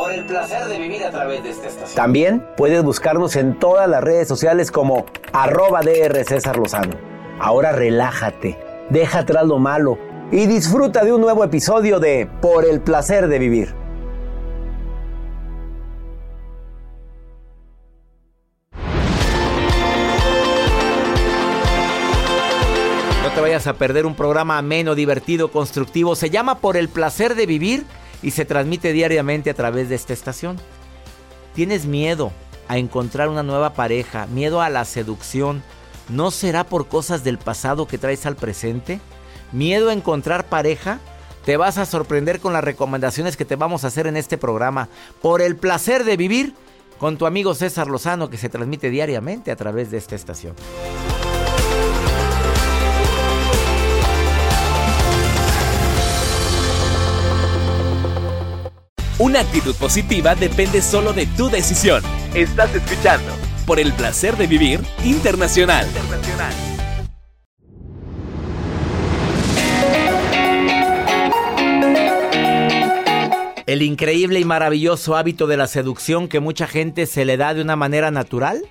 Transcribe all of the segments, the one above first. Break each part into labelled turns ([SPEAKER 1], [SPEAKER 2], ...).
[SPEAKER 1] Por el placer de vivir a través de esta estación. También puedes buscarnos en todas las redes sociales como arroba DR César Lozano. Ahora relájate, deja atrás lo malo y disfruta de un nuevo episodio de Por el placer de vivir. No te vayas a perder un programa ameno, divertido, constructivo. Se llama Por el placer de vivir y se transmite diariamente a través de esta estación. ¿Tienes miedo a encontrar una nueva pareja? ¿Miedo a la seducción? ¿No será por cosas del pasado que traes al presente? ¿Miedo a encontrar pareja? Te vas a sorprender con las recomendaciones que te vamos a hacer en este programa. Por el placer de vivir con tu amigo César Lozano que se transmite diariamente a través de esta estación.
[SPEAKER 2] Una actitud positiva depende solo de tu decisión. Estás escuchando por el placer de vivir internacional.
[SPEAKER 1] El increíble y maravilloso hábito de la seducción que mucha gente se le da de una manera natural,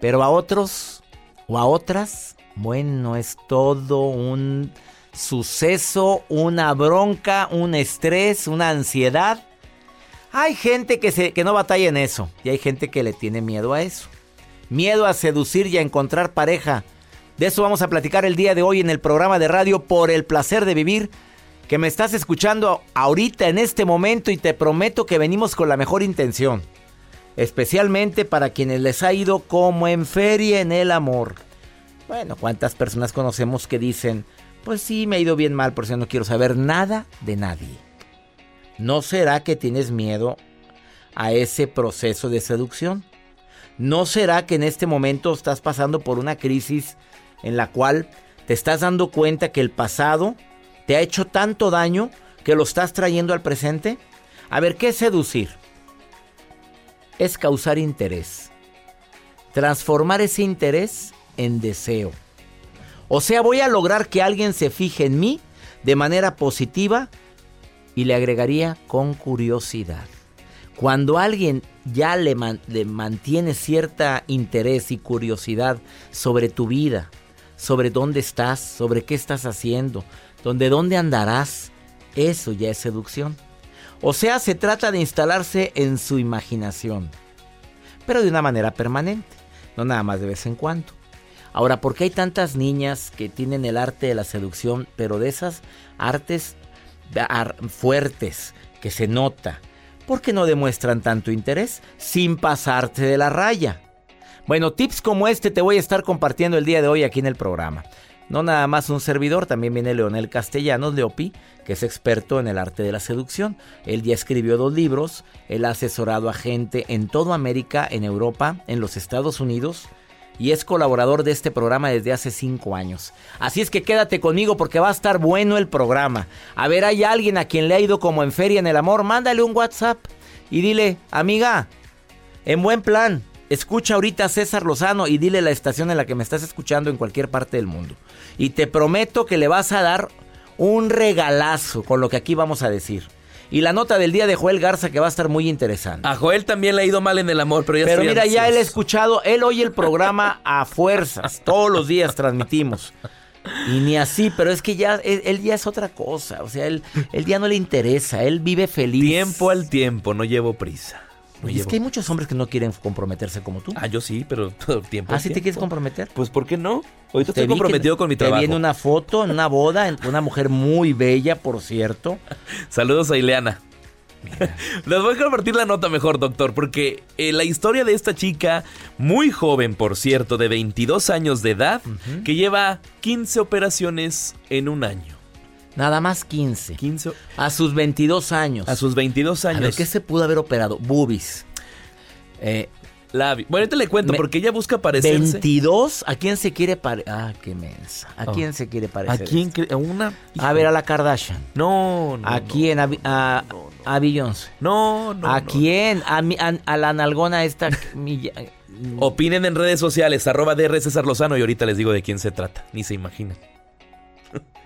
[SPEAKER 1] pero a otros o a otras, bueno, es todo un suceso, una bronca, un estrés, una ansiedad. Hay gente que, se, que no batalla en eso y hay gente que le tiene miedo a eso. Miedo a seducir y a encontrar pareja. De eso vamos a platicar el día de hoy en el programa de radio Por el placer de vivir, que me estás escuchando ahorita en este momento y te prometo que venimos con la mejor intención. Especialmente para quienes les ha ido como en feria en el amor. Bueno, ¿cuántas personas conocemos que dicen, pues sí, me ha ido bien mal, por eso no quiero saber nada de nadie? ¿No será que tienes miedo a ese proceso de seducción? ¿No será que en este momento estás pasando por una crisis en la cual te estás dando cuenta que el pasado te ha hecho tanto daño que lo estás trayendo al presente? A ver, ¿qué es seducir? Es causar interés. Transformar ese interés en deseo. O sea, voy a lograr que alguien se fije en mí de manera positiva y le agregaría con curiosidad. Cuando alguien ya le, mantiene cierta interés y curiosidad sobre tu vida, sobre dónde estás, sobre qué estás haciendo, donde dónde andarás, eso ya es seducción. O sea, se trata de instalarse en su imaginación, pero de una manera permanente, no nada más de vez en cuando. Ahora, ¿por qué hay tantas niñas que tienen el arte de la seducción, pero de esas artes fuertes que se nota? ¿Por qué no demuestran tanto interés sin pasarte de la raya? Bueno, tips como este te voy a estar compartiendo el día de hoy aquí en el programa. No nada más un servidor, también viene Leonel Castellanos, Leopi, que es experto en el arte de la seducción. Él ya escribió dos libros, él ha asesorado a gente en toda América, en Europa, en los Estados Unidos, y es colaborador de este programa desde hace cinco años. Así es que quédate conmigo porque va a estar bueno el programa. A ver, hay alguien a quien le ha ido como en feria en el amor, mándale un WhatsApp y dile, amiga, en buen plan, escucha ahorita a César Lozano y dile la estación en la que me estás escuchando en cualquier parte del mundo. Y te prometo que le vas a dar un regalazo con lo que aquí vamos a decir. Y la nota del día de Joel Garza que va a estar muy interesante.
[SPEAKER 3] A Joel también le ha ido mal en el amor, pero ya
[SPEAKER 1] Pero mira, ya él ha escuchado, él oye el programa a fuerzas. Todos los días transmitimos. Y ni así, pero es que ya, él, él ya es otra cosa. O sea, él, él ya no le interesa, él vive feliz.
[SPEAKER 3] Tiempo al tiempo, no llevo prisa.
[SPEAKER 1] Y es que hay muchos hombres que no quieren comprometerse como tú.
[SPEAKER 3] Ah, yo sí, pero todo tiempo.
[SPEAKER 1] ¿Ah, sí te quieres comprometer?
[SPEAKER 3] Pues, ¿por qué no? Ahorita
[SPEAKER 1] Te
[SPEAKER 3] estoy
[SPEAKER 1] vi que
[SPEAKER 3] comprometido con mi
[SPEAKER 1] Te
[SPEAKER 3] trabajo.
[SPEAKER 1] viene una foto en una boda, en- una mujer muy bella, por cierto.
[SPEAKER 3] Saludos a Ileana. Les voy a compartir la nota mejor, doctor, porque eh, la historia de esta chica, muy joven, por cierto, de 22 años de edad, que lleva 15 operaciones en un año.
[SPEAKER 1] Nada más 15.
[SPEAKER 3] 15
[SPEAKER 1] A sus 22 años.
[SPEAKER 3] a sus 22
[SPEAKER 1] A
[SPEAKER 3] años.
[SPEAKER 1] ver, ¿qué se pudo haber operado? Boobies. Eh,
[SPEAKER 3] Bueno, ahorita le cuento,
[SPEAKER 1] Me-
[SPEAKER 3] porque ella busca parecerse.
[SPEAKER 1] 22. ¿A quién se quiere parecer? Ah, qué mensa. ¿A
[SPEAKER 3] Oh.
[SPEAKER 1] quién se quiere
[SPEAKER 3] ¿A
[SPEAKER 1] parecer?
[SPEAKER 3] quién? ¿A una?
[SPEAKER 1] A ver, a la Kardashian.
[SPEAKER 3] No, no.
[SPEAKER 1] ¿A
[SPEAKER 3] no.
[SPEAKER 1] quién? A, Bi- a, a Beyoncé.
[SPEAKER 3] No, no.
[SPEAKER 1] ¿A
[SPEAKER 3] no.
[SPEAKER 1] quién? A, a, a la nalgona esta. mi-
[SPEAKER 3] Opinen en redes sociales, arroba DR César Lozano, y ahorita les digo de quién se trata. Ni se imaginan.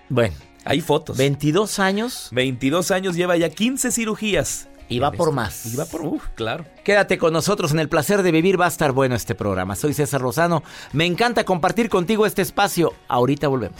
[SPEAKER 1] bueno,
[SPEAKER 3] Hay fotos.
[SPEAKER 1] 22 años
[SPEAKER 3] 22 años lleva ya 15 cirugías.
[SPEAKER 1] y va por más.
[SPEAKER 3] Y va por, uf, claro.
[SPEAKER 1] Quédate con nosotros en el placer de vivir, va a estar bueno este programa. Soy César Lozano, me encanta compartir contigo este espacio. Ahorita volvemos.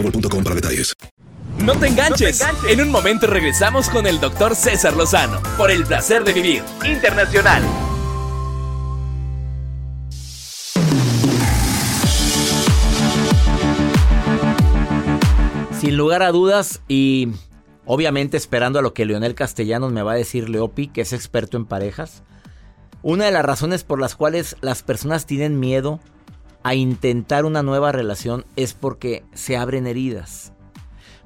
[SPEAKER 4] boostmobile.com para detalles.
[SPEAKER 2] No te enganches. En un momento regresamos con el doctor César Lozano por el placer de vivir internacional.
[SPEAKER 1] Sin lugar a dudas y obviamente esperando a lo que Leonel Castellanos me va a decir Leopi, que es experto en parejas, una de las razones por las cuales las personas tienen miedo a intentar una nueva relación es porque se abren heridas,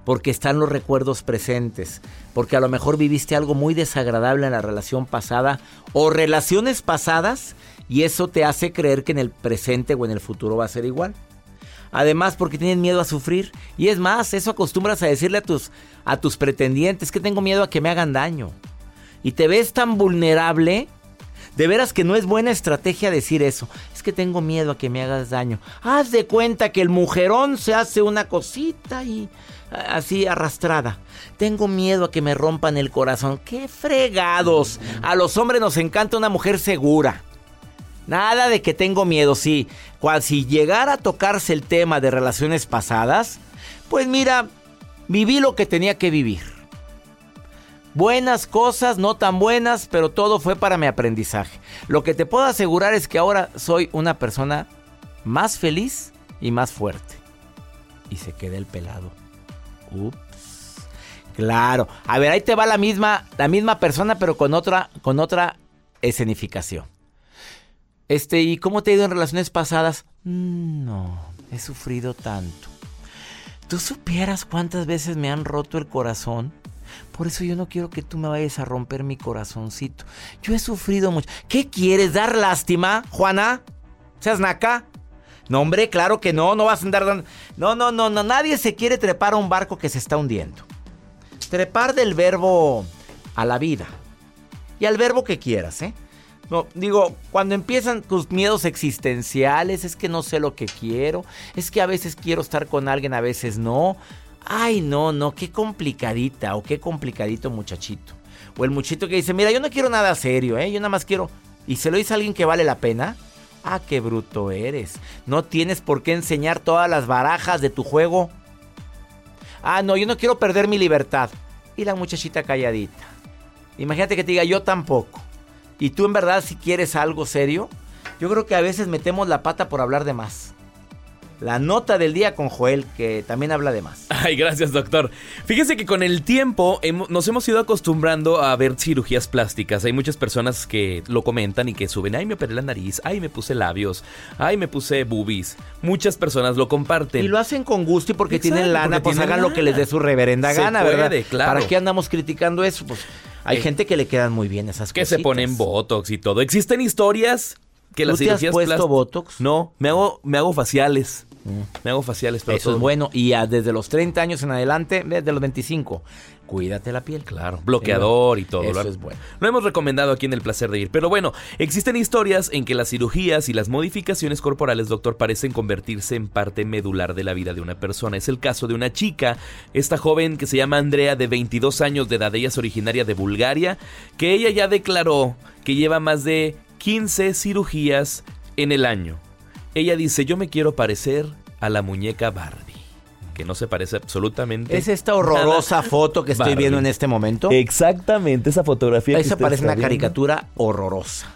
[SPEAKER 1] porque están los recuerdos presentes, porque a lo mejor viviste algo muy desagradable en la relación pasada o relaciones pasadas y eso te hace creer que en el presente o en el futuro va a ser igual. Además, porque tienen miedo a sufrir. Y es más, eso acostumbras a decirle a tus, a tus pretendientes que tengo miedo a que me hagan daño. Y te ves tan vulnerable. De veras que no es buena estrategia decir eso. Es que tengo miedo a que me hagas daño. Haz de cuenta que el mujerón se hace una cosita y así arrastrada. Tengo miedo a que me rompan el corazón. ¡Qué fregados! A los hombres nos encanta una mujer segura. Nada de que tengo miedo, sí. Cual si llegara a tocarse el tema de relaciones pasadas, pues mira, viví lo que tenía que vivir. Buenas cosas, no tan buenas, pero todo fue para mi aprendizaje. Lo que te puedo asegurar es que ahora soy una persona más feliz y más fuerte. Y se queda el pelado. Ups. Claro. A ver, ahí te va la misma, la misma persona, pero con otra, con otra escenificación. Este, ¿y cómo te ha ido en relaciones pasadas? Mm, no, he sufrido tanto. ¿Tú supieras cuántas veces me han roto el corazón? Por eso yo no quiero que tú me vayas a romper mi corazoncito. Yo he sufrido mucho. ¿Qué quieres? ¿Dar lástima, Juana? ¿Seas naca? No, hombre, claro que no, no vas a andar dando... No, no, no, no, nadie se quiere trepar a un barco que se está hundiendo. Trepar del verbo a la vida. Y al verbo que quieras, ¿eh? No, digo, cuando empiezan tus miedos existenciales, es que no sé lo que quiero, es que a veces quiero estar con alguien, a veces no. Ay, no, no, qué complicadita o qué complicadito muchachito. O el muchachito que dice, mira, yo no quiero nada serio, ¿eh? Yo nada más quiero... Y se lo dice a alguien que vale la pena. Ah, qué bruto eres. No tienes por qué enseñar todas las barajas de tu juego. Ah, no, yo no quiero perder mi libertad. Y la muchachita calladita. Imagínate que te diga, yo tampoco. Y tú en verdad si quieres algo serio, yo creo que a veces metemos la pata por hablar de más. La nota del día con Joel, que también habla de más.
[SPEAKER 3] Ay, gracias, doctor. Fíjese que con el tiempo nos hemos ido acostumbrando a ver cirugías plásticas. Hay muchas personas que lo comentan y que suben, ay, me operé la nariz, ay, me puse labios, ay, me puse boobies. Muchas personas lo comparten.
[SPEAKER 1] Y lo hacen con gusto y porque tienen lana, pues hagan lo que les dé su reverenda gana, ¿verdad?
[SPEAKER 3] Claro.
[SPEAKER 1] ¿Para qué andamos criticando eso? Pues hay eh, gente que le quedan muy bien esas cosas.
[SPEAKER 3] Que se ponen botox y todo. Existen historias que las
[SPEAKER 1] ¿Tú te has puesto botox?
[SPEAKER 3] No, me hago, me hago faciales. Me hago faciales, pero
[SPEAKER 1] Eso es bueno. Y desde los 30 años en adelante, desde los 25, cuídate la piel.
[SPEAKER 3] Claro, bloqueador y todo.
[SPEAKER 1] Eso es bueno.
[SPEAKER 3] Lo hemos recomendado aquí en El Placer de Ir. Pero bueno, existen historias en que las cirugías y las modificaciones corporales, doctor, parecen convertirse en parte medular de la vida de una persona. Es el caso de una chica, esta joven que se llama Andrea, de 22 años de edad. Ella es originaria de Bulgaria, que ella ya declaró que lleva más de 15 cirugías en el año. Ella dice, yo me quiero parecer a la muñeca Barbie. Que no se parece absolutamente.
[SPEAKER 1] Es esta horrorosa foto que estoy viendo en este momento.
[SPEAKER 3] Exactamente, esa fotografía.
[SPEAKER 1] Esa parece una caricatura horrorosa.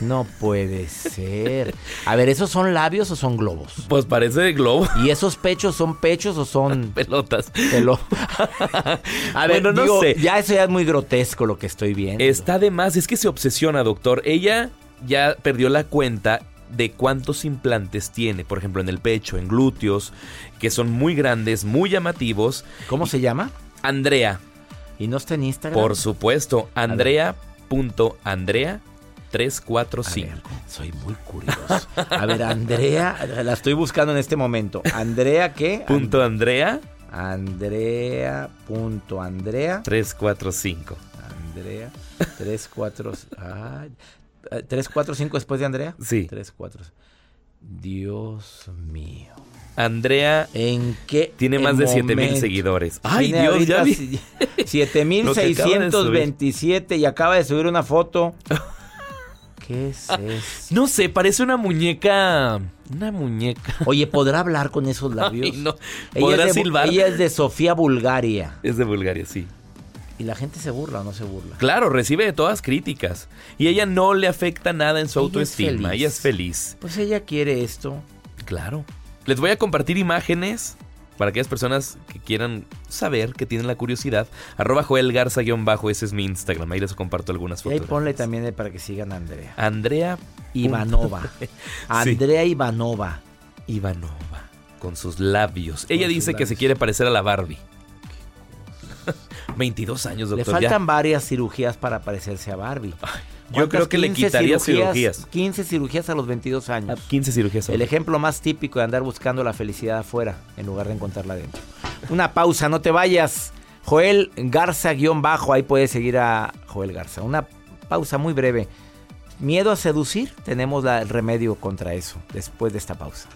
[SPEAKER 1] No puede ser. A ver, ¿esos son labios o son globos?
[SPEAKER 3] Pues parece de globo.
[SPEAKER 1] ¿Y esos pechos son pechos o son
[SPEAKER 3] pelotas?
[SPEAKER 1] A ver, no sé. Ya eso ya es muy grotesco lo que estoy viendo.
[SPEAKER 3] Está de más, es que se obsesiona, doctor. Ella ya perdió la cuenta de cuántos implantes tiene, por ejemplo, en el pecho, en glúteos, que son muy grandes, muy llamativos.
[SPEAKER 1] ¿Cómo se llama?
[SPEAKER 3] Andrea.
[SPEAKER 1] ¿Y no está en Instagram?
[SPEAKER 3] Por supuesto, andrea.andrea. 345.
[SPEAKER 1] soy muy curioso. A ver, Andrea, la estoy buscando en este momento. Andrea, ¿qué?
[SPEAKER 3] Punto Andrea.
[SPEAKER 1] Andrea. Punto Andrea.
[SPEAKER 3] 345.
[SPEAKER 1] Andrea. 345. Ay, 3, 4, 5 después de Andrea.
[SPEAKER 3] Sí.
[SPEAKER 1] 3, 4. Dios mío.
[SPEAKER 3] Andrea.
[SPEAKER 1] ¿En qué?
[SPEAKER 3] Tiene más de 7 mil seguidores.
[SPEAKER 1] Ay, Dios, ya vi. 7627 y acaba de subir una foto. ¿Qué es eso?
[SPEAKER 3] No sé, parece una muñeca. Una muñeca.
[SPEAKER 1] Oye, ¿podrá hablar con esos labios?
[SPEAKER 3] Ay, no. ¿Podrá
[SPEAKER 1] ella
[SPEAKER 3] silbar?
[SPEAKER 1] Ella es de Sofía, Bulgaria.
[SPEAKER 3] Es de Bulgaria, sí.
[SPEAKER 1] ¿Y la gente se burla o no se burla?
[SPEAKER 3] Claro, recibe de todas críticas. Y ella no le afecta nada en su autoestima. ella es feliz.
[SPEAKER 1] Pues ella quiere esto.
[SPEAKER 3] Claro. Les voy a compartir imágenes para aquellas personas que quieran saber, que tienen la curiosidad. Arroba Joel Garza-bajo, ese es mi Instagram. Ahí les comparto algunas fotos.
[SPEAKER 1] Y ahí ponle también para que sigan a Andrea.
[SPEAKER 3] Andrea
[SPEAKER 1] Ivanova. Andrea Ivanova.
[SPEAKER 3] Ivanova. Con sus labios. ella dice que se quiere parecer a la Barbie. 22 años, doctor.
[SPEAKER 1] Le faltan varias cirugías para parecerse a Barbie.
[SPEAKER 3] yo creo que le quitaría cirugías,
[SPEAKER 1] 15 cirugías a los 22 años.
[SPEAKER 3] 15 cirugías.
[SPEAKER 1] El ejemplo más típico de andar buscando la felicidad afuera en lugar de encontrarla dentro. Una pausa, no te vayas. Joel Garza-bajo, ahí puedes seguir a Joel Garza. Una pausa muy breve. Miedo a seducir, tenemos el remedio contra eso después de esta pausa.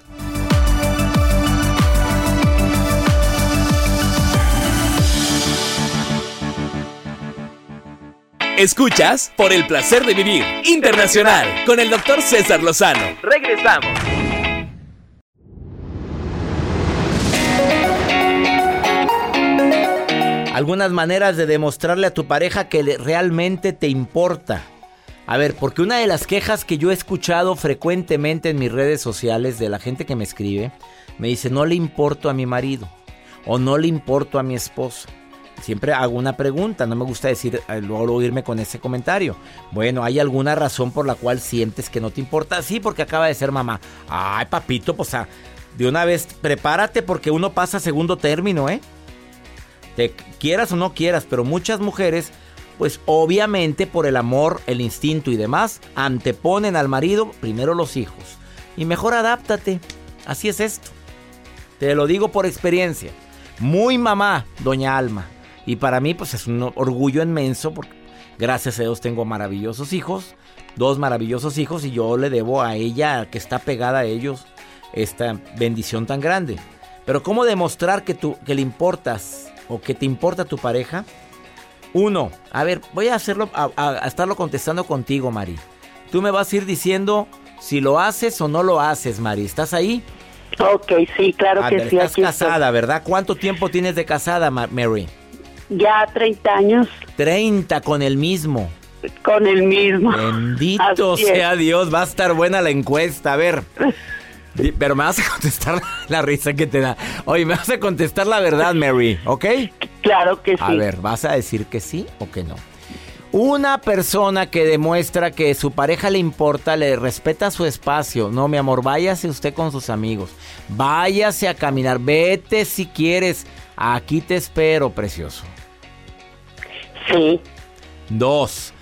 [SPEAKER 2] Escuchas por el placer de vivir internacional con el doctor César Lozano. Regresamos.
[SPEAKER 1] Algunas maneras de demostrarle a tu pareja que realmente te importa. A ver, porque una de las quejas que yo he escuchado frecuentemente en mis redes sociales de la gente que me escribe, me dice, no le importo a mi marido o no le importo a mi esposa. Siempre hago una pregunta, no me gusta decir, eh, luego, irme con ese comentario. Bueno, ¿hay alguna razón por la cual sientes que no te importa? Sí, porque acaba de ser mamá. Ay, papito, pues de una vez prepárate porque uno pasa segundo término, ¿eh? Te quieras o no quieras, pero muchas mujeres, pues obviamente por el amor, el instinto y demás, anteponen al marido primero los hijos. Y mejor adáptate. Así es esto. Te lo digo por experiencia. Muy mamá, doña Alma. Y para mí, pues es un orgullo inmenso porque gracias a Dios tengo maravillosos hijos, dos maravillosos hijos, y yo le debo a ella, que está pegada a ellos, esta bendición tan grande. Pero ¿cómo demostrar que, tú, que le importas o que te importa tu pareja? Uno, a ver, voy a hacerlo, a, estarlo contestando contigo, Mari. Tú me vas a ir diciendo si lo haces o no lo haces, Mari. ¿Estás ahí?
[SPEAKER 5] Ok, sí, claro que sí.
[SPEAKER 1] Estás casada, ¿verdad? ¿Cuánto tiempo tienes de casada, Mary?
[SPEAKER 5] Ya 30 años.
[SPEAKER 1] 30 con el mismo.
[SPEAKER 5] Con el mismo.
[SPEAKER 1] Bendito sea Dios, va a estar buena la encuesta. A ver. Pero me vas a contestar la risa que te da. Oye, me vas a contestar la verdad, Mary, ¿ok?
[SPEAKER 5] Claro que sí.
[SPEAKER 1] A ver, ¿vas a decir que sí o que no? Una persona que demuestra que su pareja le importa, le respeta su espacio. No, mi amor, váyase usted con sus amigos. Váyase a caminar. Vete si quieres. Aquí te espero, precioso.
[SPEAKER 5] Sí.
[SPEAKER 1] Dos.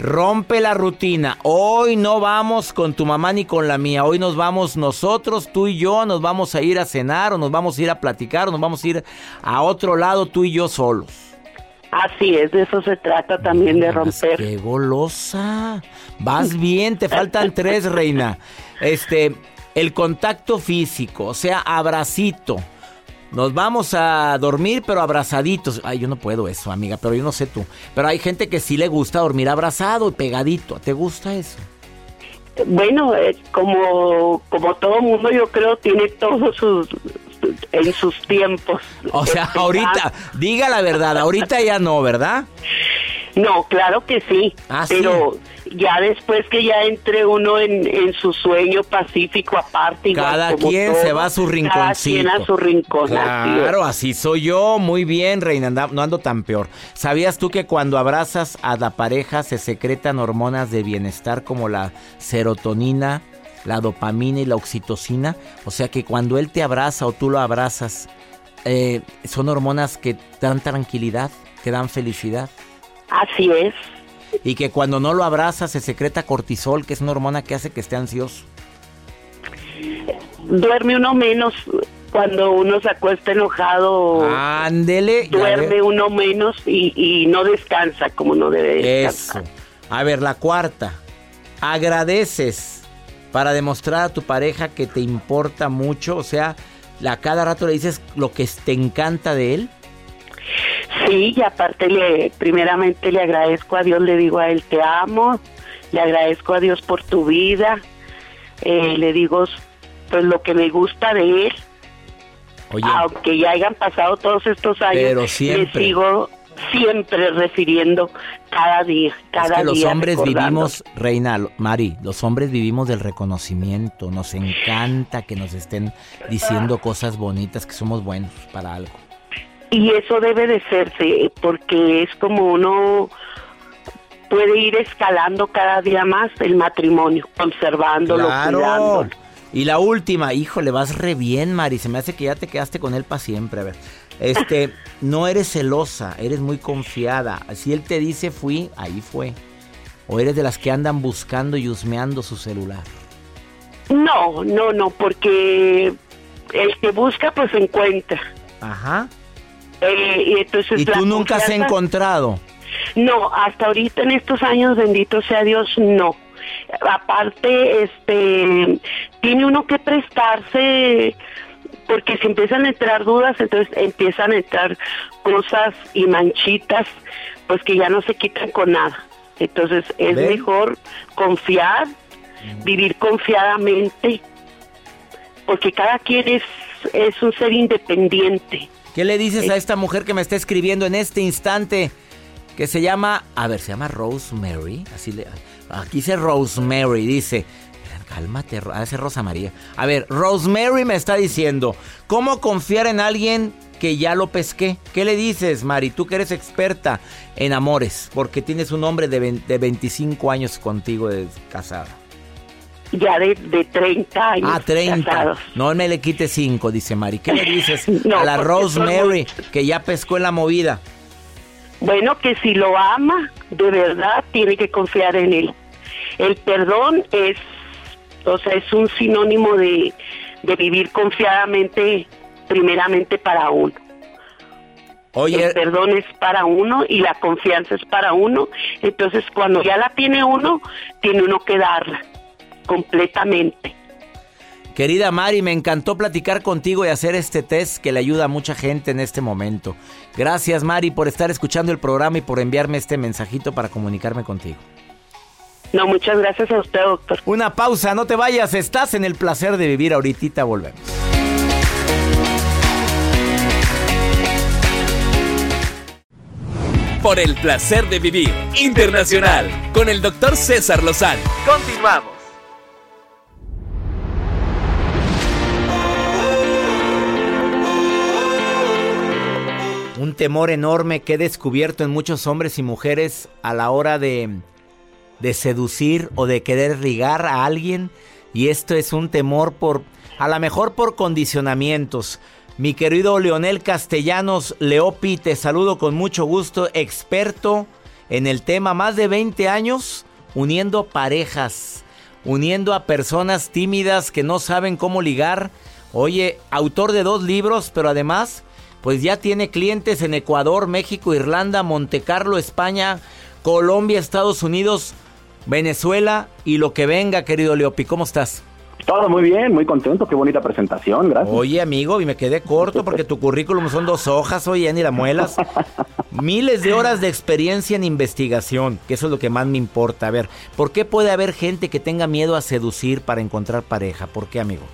[SPEAKER 1] Rompe la rutina. Hoy no vamos con tu mamá ni con la mía. Hoy nos vamos nosotros, tú y yo. Nos vamos a ir a cenar o nos vamos a ir a platicar o nos vamos a ir a otro lado tú y yo solos.
[SPEAKER 5] Así es, de eso se trata también de romper.
[SPEAKER 1] ¡Qué golosa! Vas bien, te faltan tres, reina. Este, el contacto físico, o sea, abracito. Nos vamos a dormir, pero abrazaditos. Ay, yo no puedo eso, amiga, pero yo no sé tú. Pero hay gente que sí le gusta dormir abrazado y pegadito. ¿Te gusta eso?
[SPEAKER 5] Bueno, eh, como, como todo mundo, yo creo, tiene todos sus, en sus tiempos.
[SPEAKER 1] O sea, ahorita, diga la verdad, ahorita ya no, ¿verdad?
[SPEAKER 5] No, claro que sí, ah, pero ya después que ya entre uno en, su sueño pacífico aparte.
[SPEAKER 1] Cada quien se va a su rinconcito. Cada quien
[SPEAKER 5] a su rincón.
[SPEAKER 1] Claro, así soy yo. Muy bien, Reina, no ando tan peor. ¿Sabías tú que cuando abrazas a la pareja se secretan hormonas de bienestar como la serotonina, la dopamina y la oxitocina. O sea que cuando él te abraza o tú lo abrazas, eh, son hormonas que dan tranquilidad, que dan felicidad.
[SPEAKER 5] Así es.
[SPEAKER 1] Y que cuando no lo abrazas se secreta cortisol, que es una hormona que hace que esté ansioso.
[SPEAKER 5] Duerme uno menos cuando uno se acuesta enojado.
[SPEAKER 1] Ándele.
[SPEAKER 5] Duerme uno menos y, no descansa como no debe descansar. Eso.
[SPEAKER 1] A ver, la cuarta. Agradeces para demostrar a tu pareja que te importa mucho? O sea, ¿a cada rato le dices lo que te encanta de él?
[SPEAKER 5] Sí, y aparte le, primeramente le agradezco a Dios, le digo a él te amo, le agradezco a Dios por tu vida, eh, le digo pues lo que me gusta de él. Oye, aunque ya hayan pasado todos estos años, pero siempre. le sigo siempre refiriendo cada día, cada es que
[SPEAKER 1] los hombres vivimos, Reina, Mari, los hombres vivimos del reconocimiento. Nos encanta que nos estén diciendo cosas bonitas, que somos buenos para algo.
[SPEAKER 5] Y eso debe de serse, porque es como uno puede ir escalando cada día más el matrimonio, conservándolo,
[SPEAKER 1] claro. Y la última, híjole, vas re bien, Mari. Se me hace que ya te quedaste con él para siempre. A ver. Este, no eres celosa, eres muy confiada. Si él te dice fui, ahí fue. O eres de las que andan buscando y husmeando su celular.
[SPEAKER 5] No, no, no, porque el que busca pues encuentra.
[SPEAKER 1] Ajá.
[SPEAKER 5] Eh, y entonces
[SPEAKER 1] ¿Y tú nunca has encontrado?
[SPEAKER 5] No, hasta ahorita en estos años, bendito sea Dios, no. Aparte, este, tiene uno que prestarse porque si empiezan a entrar dudas, entonces empiezan a entrar cosas y manchitas, pues que ya no se quitan con nada. Entonces es mejor confiar, vivir confiadamente, porque cada quien es, es un ser independiente.
[SPEAKER 1] ¿Qué le dices a esta mujer que me está escribiendo en este instante? Que se llama, a ver, se llama Rosemary, así le, aquí dice Rosemary, dice, Cálmate, hace Rosa María. A ver, Rosemary me está diciendo, ¿cómo confiar en alguien que ya lo pesqué. ¿Qué le dices, Mari? Tú que eres experta en amores, porque tienes un hombre de, 25 años contigo de casada.
[SPEAKER 5] Ya de, de 30 años.
[SPEAKER 1] Ah, 30. No me le quite 5, dice Mari. ¿Qué le dices a la Rosemary que ya pescó en la movida?
[SPEAKER 5] Bueno, que si lo ama, de verdad tiene que confiar en él. El perdón es, o sea, es un sinónimo de, de vivir confiadamente, primeramente para uno.
[SPEAKER 1] Oye,
[SPEAKER 5] el perdón es para uno y la confianza es para uno. Entonces, cuando ya la tiene uno, tiene uno que darla completamente.
[SPEAKER 1] Querida Mari, me encantó platicar contigo y hacer este test que le ayuda a mucha gente en este momento. Gracias Mari por estar escuchando el programa y por enviarme este mensajito para comunicarme contigo.
[SPEAKER 5] No, muchas gracias a usted, doctor.
[SPEAKER 1] Una pausa, no te vayas, estás en el placer de vivir, ahorita volvemos.
[SPEAKER 2] Por el placer de vivir internacional con el doctor César Lozano. Continuamos.
[SPEAKER 1] Temor enorme que he descubierto en muchos hombres y mujeres a la hora de, de seducir o de querer ligar a alguien. Y esto es un temor por, a lo mejor por condicionamientos. Mi querido Leonel Castellanos Leopi, te saludo con mucho gusto, experto en el tema, más de 20 años uniendo parejas, uniendo a personas tímidas que no saben cómo ligar. Oye, autor de dos libros, pero además pues ya tiene clientes en Ecuador, México, Irlanda, Montecarlo, España, Colombia, Estados Unidos, Venezuela y lo que venga, querido Leopi. ¿Cómo estás?
[SPEAKER 6] Todo muy bien, muy contento, qué bonita presentación, gracias.
[SPEAKER 1] Oye, amigo, y me quedé corto porque tu currículum son dos hojas, oye, ni la muelas. Miles de horas de experiencia en investigación, que eso es lo que más me importa. A ver, ¿por qué puede haber gente que tenga miedo a seducir para encontrar pareja? ¿Por qué, amigo?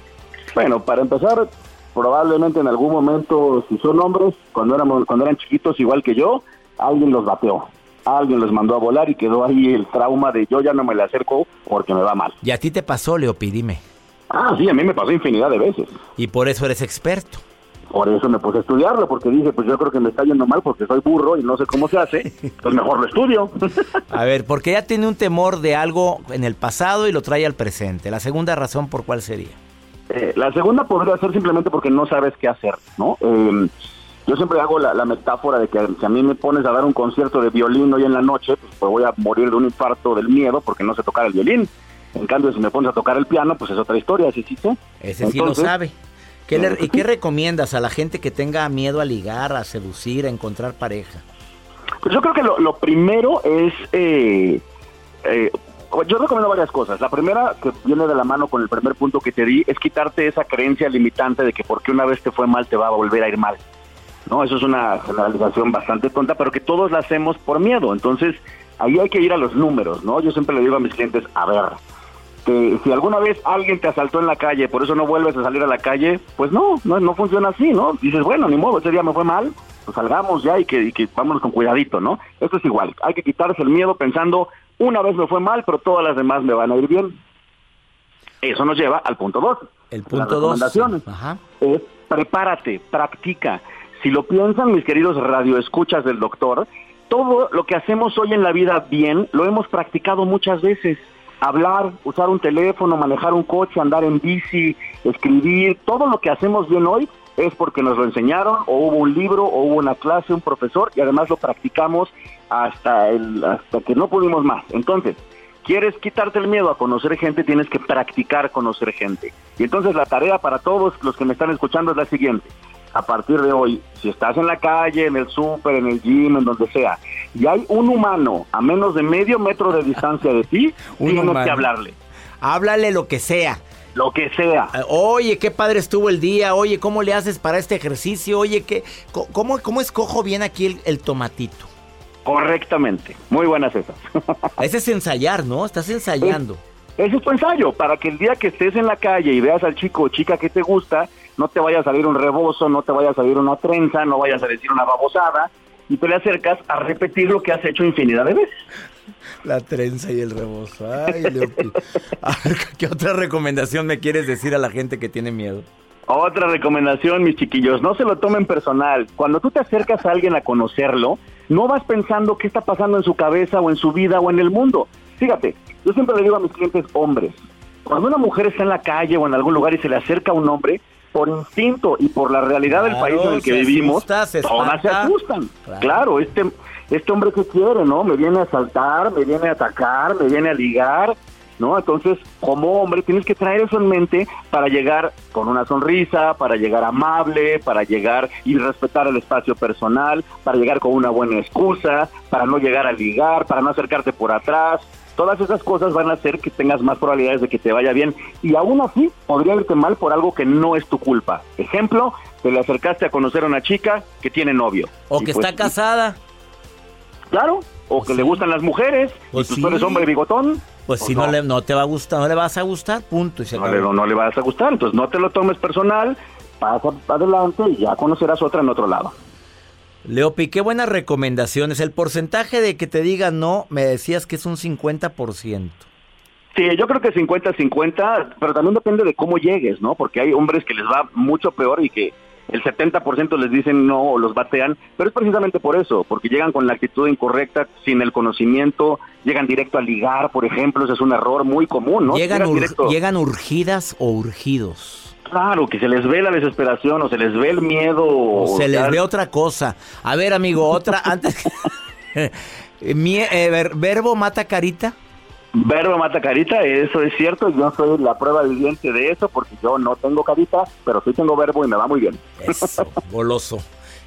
[SPEAKER 6] Bueno, para empezar, probablemente en algún momento, si son hombres, cuando, éramos, cuando eran chiquitos igual que yo, alguien los bateó. Alguien los mandó a volar y quedó ahí el trauma de yo ya no me le acerco porque me va mal.
[SPEAKER 1] ¿Y a ti te pasó, Leopi? Dime.
[SPEAKER 6] Ah, sí, a mí me pasó infinidad de veces.
[SPEAKER 1] Y por eso eres experto.
[SPEAKER 6] Por eso me puse a estudiarlo, porque dije, pues yo creo que me está yendo mal porque soy burro y no sé cómo se hace, pues mejor lo estudio.
[SPEAKER 1] a ver, porque ya tiene un temor de algo en el pasado y lo trae al presente. La segunda razón, ¿por cuál sería?
[SPEAKER 6] Eh, la segunda podría ser simplemente porque no sabes qué hacer, ¿no? Em, yo siempre hago la, metáfora de que si a mí me pones a dar un concierto de violín hoy en la noche, pues, pues, voy a morir de un infarto del miedo porque no sé tocar el violín. En cambio, si me pones a tocar el piano, pues es otra historia, ¿sí, sí,
[SPEAKER 1] Ese sí lo sabe. ¿Qué le, ¿Y qué recomiendas a la gente que tenga miedo a ligar, a seducir, a encontrar pareja?
[SPEAKER 6] Pues yo creo que lo, primero es eh, eh, yo recomiendo varias cosas. La primera, que viene de la mano con el primer punto que te di, es quitarte esa creencia limitante de que porque una vez te fue mal te va a volver a ir mal. No, eso es una generalización bastante tonta, pero que todos la hacemos por miedo. Entonces, ahí hay que ir a los números, ¿no? Yo siempre le digo a mis clientes, a ver, que si alguna vez alguien te asaltó en la calle, por eso no vuelves a salir a la calle, pues no, no, no funciona así, ¿no? Dices, bueno, ni modo, ese día me fue mal, pues salgamos ya y que, y que vámonos con cuidadito, ¿no? Esto es igual, hay que quitarse el miedo pensando, una vez me fue mal, pero todas las demás me van a ir bien. Eso nos lleva al punto dos.
[SPEAKER 1] El punto dos.
[SPEAKER 6] Es prepárate, practica. Si lo piensan mis queridos radioescuchas del doctor, todo lo que hacemos hoy en la vida bien lo hemos practicado muchas veces. Hablar, usar un teléfono, manejar un coche, andar en bici, escribir, todo lo que hacemos bien hoy es porque nos lo enseñaron o hubo un libro o hubo una clase, un profesor y además lo practicamos hasta, el, hasta que no pudimos más. Entonces, quieres quitarte el miedo a conocer gente, tienes que practicar conocer gente. Y entonces la tarea para todos los que me están escuchando es la siguiente. A partir de hoy, si estás en la calle, en el súper, en el gym, en donde sea, y hay un humano a menos de medio metro de distancia de ti, tienes que hablarle.
[SPEAKER 1] Háblale lo que sea.
[SPEAKER 6] Lo que sea.
[SPEAKER 1] Eh, oye, qué padre estuvo el día. Oye, ¿cómo le haces para este ejercicio? Oye, ¿qué, cómo, ¿cómo escojo bien aquí el tomatito?
[SPEAKER 6] Correctamente. Muy buenas esas.
[SPEAKER 1] Ese es ensayar, ¿no? Estás ensayando.
[SPEAKER 6] ese es tu ensayo, para que el día que estés en la calle y veas al chico o chica que te gusta, no te vaya a salir un rebozo, no te vaya a salir una trenza, no vayas a decir una babosada, y te le acercas a repetir lo que has hecho infinidad de veces.
[SPEAKER 1] La trenza y el rebozo. Ay, A ver, ¿qué otra recomendación me quieres decir a la gente que tiene miedo?
[SPEAKER 6] Otra recomendación, mis chiquillos, no se lo tomen personal. Cuando tú te acercas a alguien a conocerlo, no vas pensando qué está pasando en su cabeza o en su vida o en el mundo. Fíjate, yo siempre le digo a mis clientes hombres, cuando una mujer está en la calle o en algún lugar y se le acerca a un hombre, por instinto y por la realidad del país en el que vivimos, todas se asustan. Claro. claro, este, este hombre que quiere, ¿no? Me viene a asaltar, me viene a atacar, me viene a ligar, ¿no? Entonces, como hombre, tienes que traer eso en mente para llegar con una sonrisa, para llegar amable, para llegar y respetar el espacio personal, para llegar con una buena excusa, para no llegar a ligar, para no acercarte por atrás, Todas esas cosas van a hacer que tengas más probabilidades de que te vaya bien y aún así podría irte mal por algo que no es tu culpa. Ejemplo, te le acercaste a conocer a una chica que tiene novio.
[SPEAKER 1] O que pues está casada.
[SPEAKER 6] Claro, o que le gustan las mujeres, pues y tú eres hombre bigotón.
[SPEAKER 1] Pues si no, le, no te va a gustar, no le vas a gustar, punto.
[SPEAKER 6] no, le, no le vas a gustar, entonces no te lo tomes personal, pasa adelante y ya conocerás otra en otro lado.
[SPEAKER 1] Leopi, qué buenas recomendaciones. El porcentaje de que te diga no, me decías que es un 50%.
[SPEAKER 6] Sí, yo creo que 50-50, pero también depende de cómo llegues, ¿no? Porque hay hombres que les va mucho peor y que el 70% les dicen no o los batean, pero es precisamente por eso, porque llegan con la actitud incorrecta, sin el conocimiento, llegan directo a ligar, por ejemplo, ese es un error muy común, ¿no?
[SPEAKER 1] Llegan, llegan urgidas o urgidos.
[SPEAKER 6] Claro, que se les ve la desesperación o se les ve el miedo.
[SPEAKER 1] O se les ve otra cosa. A ver, amigo, otra antes. Eh, ¿Verbo mata carita?
[SPEAKER 6] Verbo mata carita, eso es cierto. Yo soy la prueba viviente de eso porque yo no tengo carita, pero sí tengo verbo y me va muy bien.
[SPEAKER 1] Eso, goloso.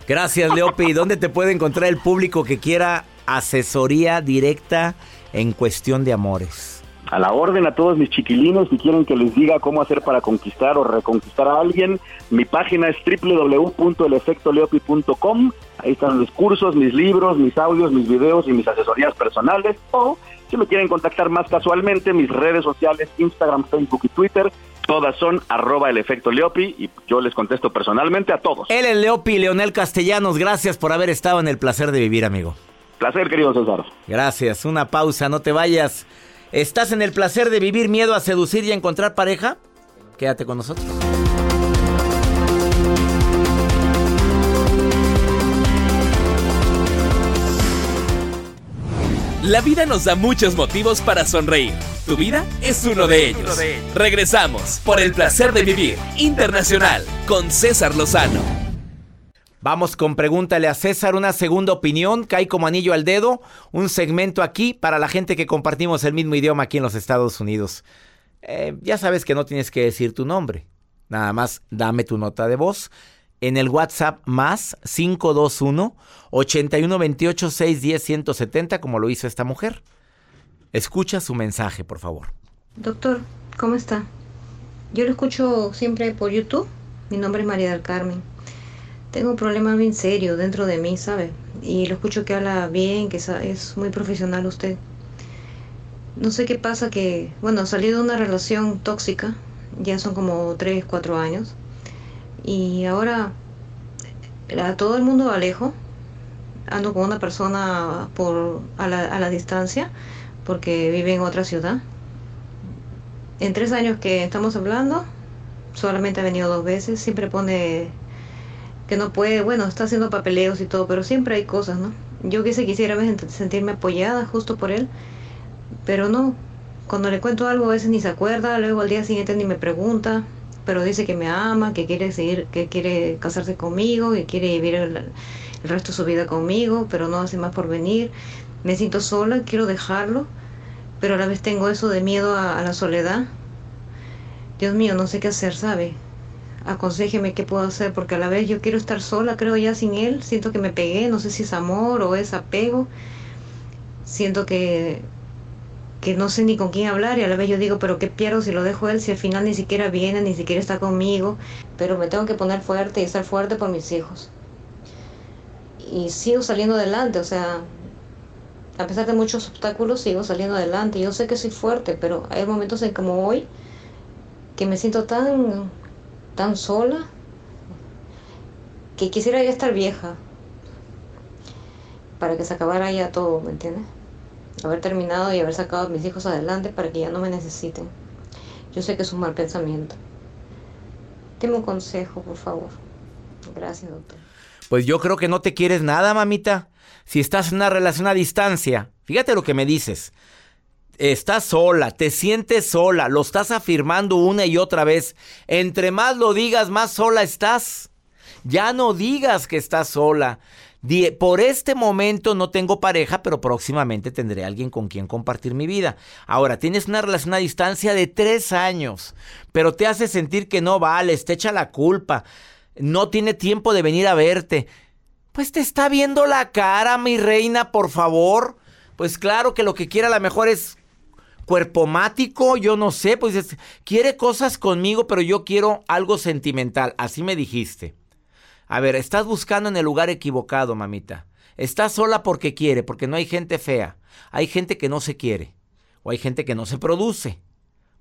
[SPEAKER 1] Gracias, Leopi. ¿Dónde te puede encontrar el público que quiera asesoría directa en cuestión de amores?
[SPEAKER 6] a la orden a todos mis chiquilinos si quieren que les diga cómo hacer para conquistar o reconquistar a alguien. Mi página es www.elefectoleopi.com. Ahí están mis cursos, mis libros, mis audios, mis videos y mis asesorías personales. O si me quieren contactar más casualmente, mis redes sociales, Instagram, Facebook y Twitter, todas son arroba el efecto Leopi y yo les contesto personalmente a todos.
[SPEAKER 1] Él es Leopi, Leonel Castellanos, gracias por haber estado en el placer de vivir, amigo.
[SPEAKER 6] Placer, querido César.
[SPEAKER 1] Gracias, una pausa, no te vayas. ¿Estás en el placer de vivir miedo a seducir y a encontrar pareja? Quédate con nosotros.
[SPEAKER 2] La vida nos da muchos motivos para sonreír. Tu vida es uno de ellos. Regresamos por el placer de vivir internacional con César Lozano.
[SPEAKER 1] Vamos con Pregúntale a César, una segunda opinión, cae como anillo al dedo, un segmento aquí para la gente que compartimos el mismo idioma aquí en los Estados Unidos. Eh, ya sabes que no tienes que decir tu nombre, nada más dame tu nota de voz en el WhatsApp más 521 8128 610 170 como lo hizo esta mujer. Escucha su mensaje, por favor.
[SPEAKER 7] Doctor, ¿cómo está? Yo lo escucho siempre por YouTube. Mi nombre es María del Carmen tengo un problema bien serio dentro de mí, ¿sabe? Y lo escucho que habla bien, que es muy profesional usted. No sé qué pasa que, bueno, salí de una relación tóxica, ya son como 3, 4 años, y ahora todo el mundo alejo, ando con una persona por, a, la, a la distancia, porque vive en otra ciudad. En tres años que estamos hablando, solamente ha venido dos veces, siempre pone que no puede, bueno, está haciendo papeleos y todo, pero siempre hay cosas, ¿no? Yo quise quisiera sentirme apoyada justo por él, pero no. Cuando le cuento algo a veces ni se acuerda, luego al día siguiente ni me pregunta, pero dice que me ama, que quiere seguir, que quiere casarse conmigo, que quiere vivir el, resto de su vida conmigo, pero no hace más por venir. Me siento sola, quiero dejarlo, pero a la vez tengo eso de miedo a, a la soledad. Dios mío, no sé qué hacer, ¿sabe? aconsejeme qué puedo hacer, porque a la vez yo quiero estar sola, creo ya sin él, siento que me pegué, no sé si es amor o es apego, siento que, que no sé ni con quién hablar y a la vez yo digo, pero qué pierdo si lo dejo él, si al final ni siquiera viene, ni siquiera está conmigo, pero me tengo que poner fuerte y estar fuerte por mis hijos. Y sigo saliendo adelante, o sea, a pesar de muchos obstáculos, sigo saliendo adelante. Yo sé que soy fuerte, pero hay momentos en como hoy que me siento tan tan sola que quisiera ya estar vieja para que se acabara ya todo, ¿me entiendes? Haber terminado y haber sacado a mis hijos adelante para que ya no me necesiten. Yo sé que es un mal pensamiento. Deme un consejo, por favor. Gracias, doctor.
[SPEAKER 1] Pues yo creo que no te quieres nada, mamita. Si estás en una relación a distancia, fíjate lo que me dices. Estás sola, te sientes sola, lo estás afirmando una y otra vez. Entre más lo digas, más sola estás. Ya no digas que estás sola. Por este momento no tengo pareja, pero próximamente tendré alguien con quien compartir mi vida. Ahora, tienes una relación a distancia de tres años, pero te hace sentir que no vales, te echa la culpa, no tiene tiempo de venir a verte. Pues te está viendo la cara, mi reina, por favor. Pues claro que lo que quiere a lo mejor es cuerpomático, yo no sé, pues quiere cosas conmigo, pero yo quiero algo sentimental, así me dijiste. A ver, estás buscando en el lugar equivocado, mamita. Estás sola porque quiere, porque no hay gente fea. Hay gente que no se quiere. O hay gente que no se produce.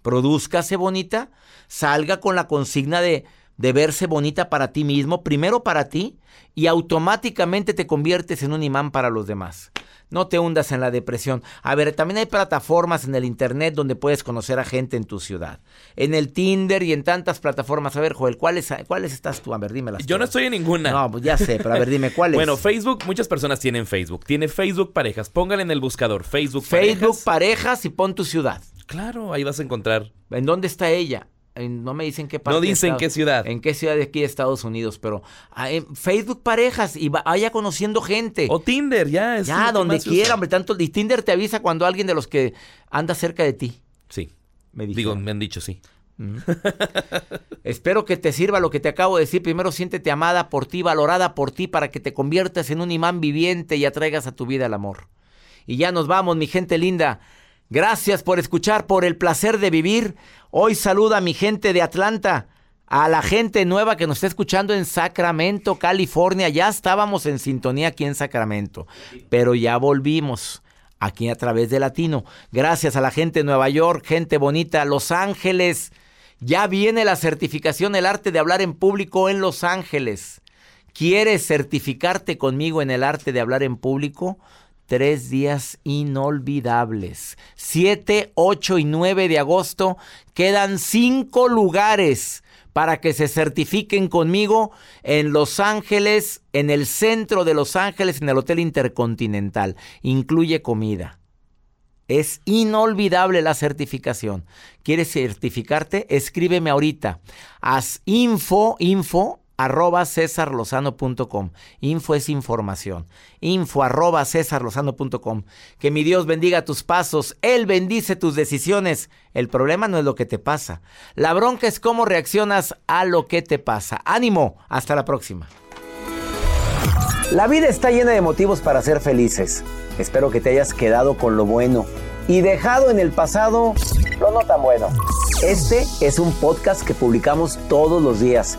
[SPEAKER 1] Produzcase bonita, salga con la consigna de, de verse bonita para ti mismo, primero para ti, y automáticamente te conviertes en un imán para los demás. No te hundas en la depresión. A ver, también hay plataformas en el internet donde puedes conocer a gente en tu ciudad. En el Tinder y en tantas plataformas. A ver, Joel, ¿cuáles, cuáles estás tú? A ver, dime
[SPEAKER 3] Yo no estoy en ninguna.
[SPEAKER 1] No, pues ya sé, pero a ver, dime cuáles.
[SPEAKER 3] bueno, Facebook, muchas personas tienen Facebook. Tiene Facebook Parejas. Póngale en el buscador Facebook,
[SPEAKER 1] Facebook Parejas y pon tu ciudad.
[SPEAKER 3] Claro, ahí vas a encontrar.
[SPEAKER 1] ¿En dónde está ella? No me dicen qué
[SPEAKER 3] parte. No dicen qué ciudad.
[SPEAKER 1] En qué ciudad de aquí de Estados Unidos, pero ah, en Facebook parejas y vaya conociendo gente.
[SPEAKER 3] O Tinder, ya.
[SPEAKER 1] Es ya, donde quiera, hombre. Tanto, y Tinder te avisa cuando alguien de los que anda cerca de ti.
[SPEAKER 3] Sí. Me Digo, me han dicho sí.
[SPEAKER 1] Mm. Espero que te sirva lo que te acabo de decir. Primero siéntete amada por ti, valorada por ti, para que te conviertas en un imán viviente y atraigas a tu vida el amor. Y ya nos vamos, mi gente linda. Gracias por escuchar, por el placer de vivir. Hoy saluda a mi gente de Atlanta, a la gente nueva que nos está escuchando en Sacramento, California. Ya estábamos en sintonía aquí en Sacramento, pero ya volvimos aquí a través de Latino. Gracias a la gente de Nueva York, gente bonita, Los Ángeles. Ya viene la certificación El arte de hablar en público en Los Ángeles. ¿Quieres certificarte conmigo en el arte de hablar en público? Tres días inolvidables. 7, 8 y 9 de agosto quedan cinco lugares para que se certifiquen conmigo en Los Ángeles, en el centro de Los Ángeles, en el Hotel Intercontinental. Incluye comida. Es inolvidable la certificación. ¿Quieres certificarte? Escríbeme ahorita. Haz info, info arroba cesarlozano.com. Info es información. Info arroba cesarlozano.com. Que mi Dios bendiga tus pasos. Él bendice tus decisiones. El problema no es lo que te pasa. La bronca es cómo reaccionas a lo que te pasa. Ánimo. Hasta la próxima. La vida está llena de motivos para ser felices. Espero que te hayas quedado con lo bueno y dejado en el pasado lo no tan bueno. Este es un podcast que publicamos todos los días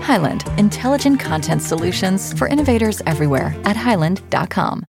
[SPEAKER 8] Highland, intelligent content solutions for innovators everywhere at highland.com.